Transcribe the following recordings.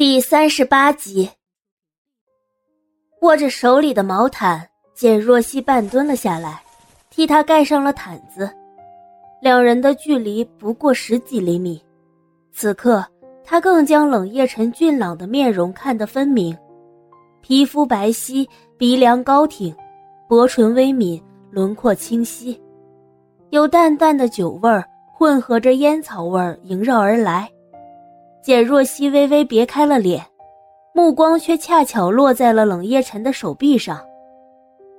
第三十八集，握着手里的毛毯，简若曦半蹲了下来，替他盖上了毯子。两人的距离不过十几厘米，此刻他更将冷夜晨俊朗的面容看得分明，皮肤白皙，鼻梁高挺，薄唇微抿，轮廓清晰，有淡淡的酒味儿混合着烟草味儿萦绕而来。简若曦微微别开了脸，目光却恰巧落在了冷夜晨的手臂上。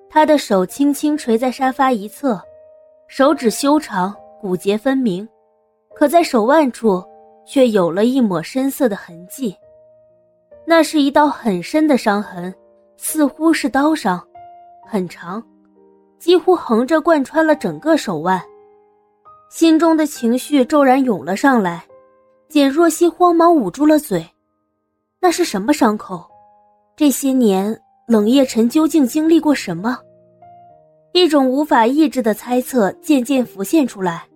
他的手轻轻垂在沙发一侧，手指修长，骨节分明，可在手腕处却有了一抹深色的痕迹。那是一道很深的伤痕，似乎是刀伤，很长，几乎横着贯穿了整个手腕。心中的情绪骤然涌了上来。简若曦慌忙捂住了嘴，那是什么伤口？这些年冷夜晨究竟经历过什么？一种无法抑制的猜测渐渐浮现出来。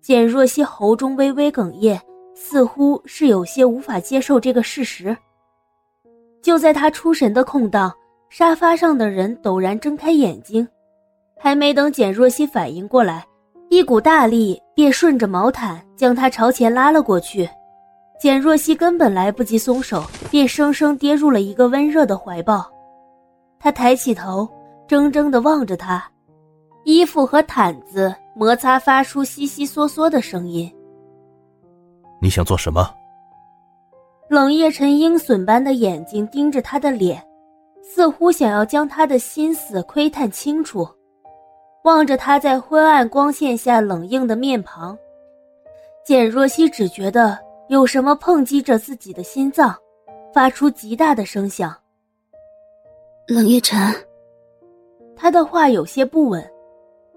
简若曦喉中微微哽咽，似乎是有些无法接受这个事实。就在他出神的空档，沙发上的人陡然睁开眼睛，还没等简若曦反应过来。一股大力便顺着毛毯将他朝前拉了过去，简若曦根本来不及松手，便生生跌入了一个温热的怀抱。他抬起头，怔怔地望着他，衣服和毯子摩擦发出悉悉嗦嗦的声音。你想做什么？冷夜晨鹰隼般的眼睛盯着他的脸，似乎想要将他的心思窥探清楚。望着他在昏暗光线下冷硬的面庞，简若曦只觉得有什么碰击着自己的心脏，发出极大的声响。冷夜晨，他的话有些不稳。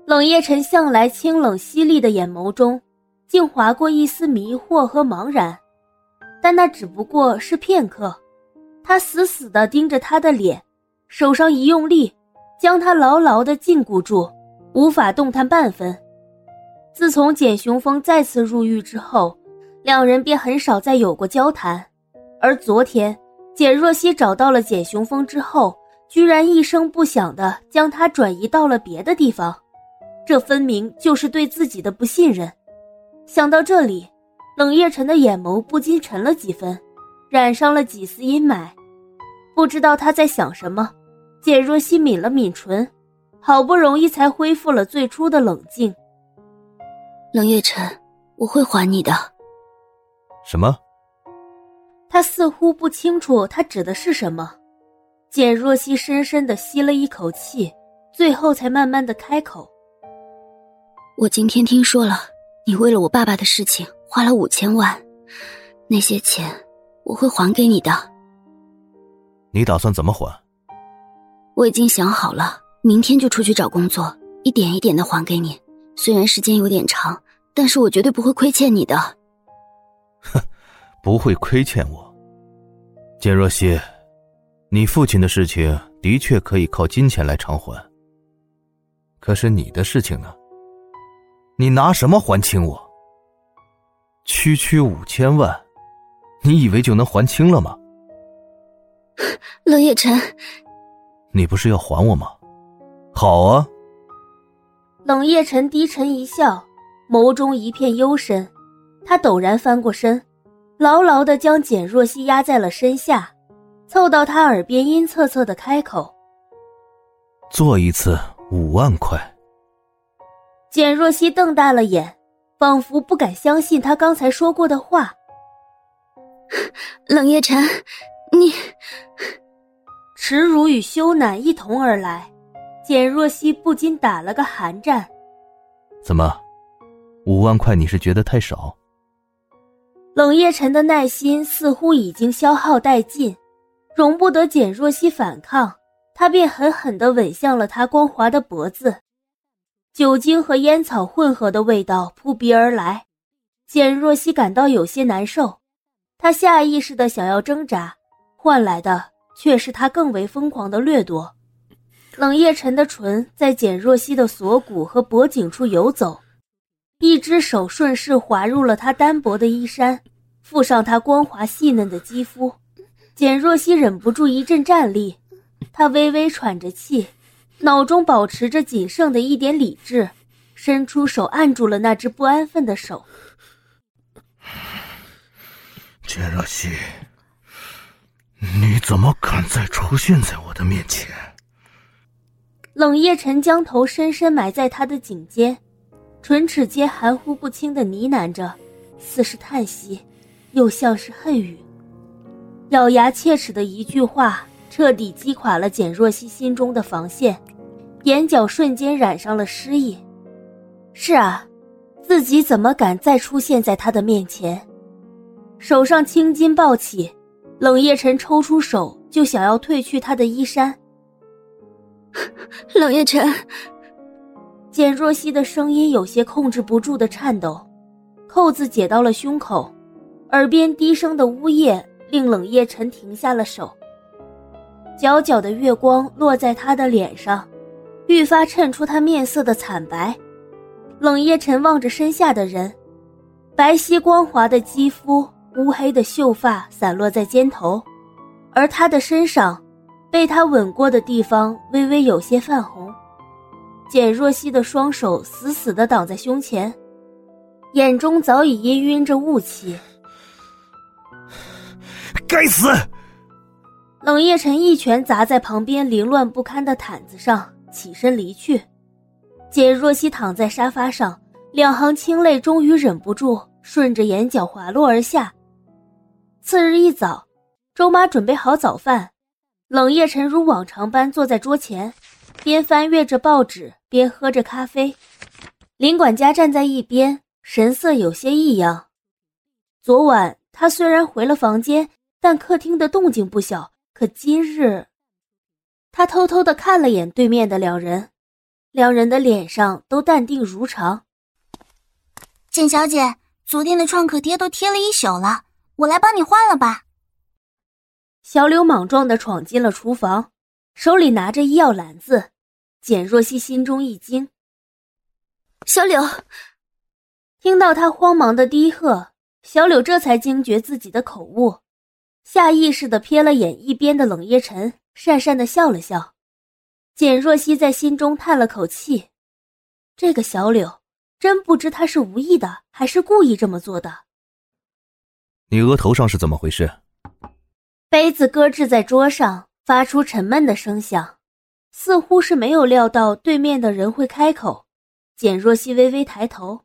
冷夜晨向来清冷犀利的眼眸中，竟划过一丝迷惑和茫然，但那只不过是片刻。他死死地盯着他的脸，手上一用力，将他牢牢地禁锢住。无法动弹半分。自从简雄风再次入狱之后，两人便很少再有过交谈。而昨天，简若曦找到了简雄风之后，居然一声不响地将他转移到了别的地方，这分明就是对自己的不信任。想到这里，冷夜晨的眼眸不禁沉了几分，染上了几丝阴霾。不知道他在想什么。简若曦抿了抿唇。好不容易才恢复了最初的冷静。冷月晨，我会还你的。什么？他似乎不清楚他指的是什么。简若曦深深的吸了一口气，最后才慢慢的开口：“我今天听说了，你为了我爸爸的事情花了五千万，那些钱我会还给你的。你打算怎么还？我已经想好了。”明天就出去找工作，一点一点的还给你。虽然时间有点长，但是我绝对不会亏欠你的。哼，不会亏欠我。简若曦，你父亲的事情的确可以靠金钱来偿还。可是你的事情呢？你拿什么还清我？区区五千万，你以为就能还清了吗？冷夜辰，你不是要还我吗？好啊。冷夜晨低沉一笑，眸中一片幽深。他陡然翻过身，牢牢的将简若曦压在了身下，凑到他耳边阴恻恻的开口：“做一次五万块。”简若曦瞪大了眼，仿佛不敢相信他刚才说过的话。冷夜晨，你……耻辱与羞赧一同而来。简若曦不禁打了个寒战。怎么，五万块你是觉得太少？冷夜晨的耐心似乎已经消耗殆尽，容不得简若曦反抗，他便狠狠地吻向了她光滑的脖子。酒精和烟草混合的味道扑鼻而来，简若曦感到有些难受，她下意识的想要挣扎，换来的却是他更为疯狂的掠夺。冷夜晨的唇在简若曦的锁骨和脖颈处游走，一只手顺势滑入了她单薄的衣衫，附上他光滑细嫩的肌肤，简若曦忍不住一阵战栗，她微微喘着气，脑中保持着仅剩的一点理智，伸出手按住了那只不安分的手。简若曦，你怎么敢再出现在我的面前？冷夜晨将头深深埋在他的颈间，唇齿间含糊不清的呢喃着，似是叹息。又像是恨语，咬牙切齿的一句话，彻底击垮了简若曦心中的防线，眼角瞬间染上了失意。是啊，自己怎么敢再出现在他的面前？手上青筋暴起，冷夜晨抽出手就想要褪去他的衣衫。冷夜晨，简若曦的声音有些控制不住的颤抖，扣子解到了胸口。耳边低声的呜咽令冷夜晨停下了手。皎皎的月光落在他的脸上，愈发衬出他面色的惨白。冷夜晨望着身下的人，白皙光滑的肌肤，乌黑的秀发散落在肩头，而他的身上，被他吻过的地方微微有些泛红。简若曦的双手死死地挡在胸前，眼中早已氤氲着雾气。该死！冷夜晨一拳砸在旁边凌乱不堪的毯子上，起身离去。简若曦躺在沙发上，两行清泪终于忍不住顺着眼角滑落而下。次日一早，周妈准备好早饭，冷夜晨如往常般坐在桌前，边翻阅着报纸边喝着咖啡。林管家站在一边，神色有些异样。昨晚他虽然回了房间。但客厅的动静不小，可今日，他偷偷的看了眼对面的两人，两人的脸上都淡定如常。简小姐，昨天的创可贴都贴了一宿了，我来帮你换了吧。小柳莽撞的闯进了厨房，手里拿着医药篮子。简若曦心中一惊，小柳听到他慌忙的低喝，小柳这才惊觉自己的口误。下意识的瞥了眼一边的冷夜晨，讪讪的笑了笑。简若曦在心中叹了口气，这个小柳真不知他是无意的还是故意这么做的。你额头上是怎么回事？杯子搁置在桌上，发出沉闷的声响，似乎是没有料到对面的人会开口。简若曦微微抬头，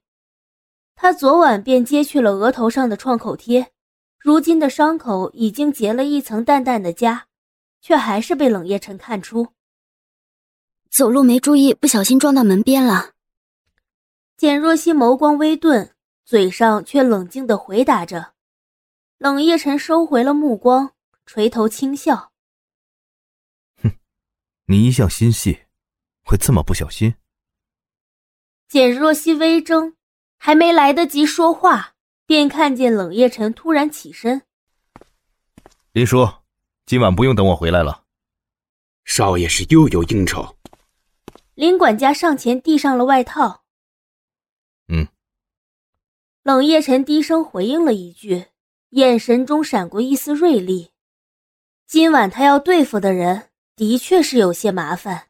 她昨晚便揭去了额头上的创口贴。如今的伤口已经结了一层淡淡的痂，却还是被冷夜晨看出。走路没注意，不小心撞到门边了。简若曦眸光微顿，嘴上却冷静的回答着。冷夜晨收回了目光，垂头轻笑：“哼，你一向心细，会这么不小心？”简若曦微怔，还没来得及说话。便看见冷夜晨突然起身。林叔，今晚不用等我回来了。少爷是又有应酬。林管家上前递上了外套。嗯。冷夜晨低声回应了一句，眼神中闪过一丝锐利。今晚他要对付的人，的确是有些麻烦。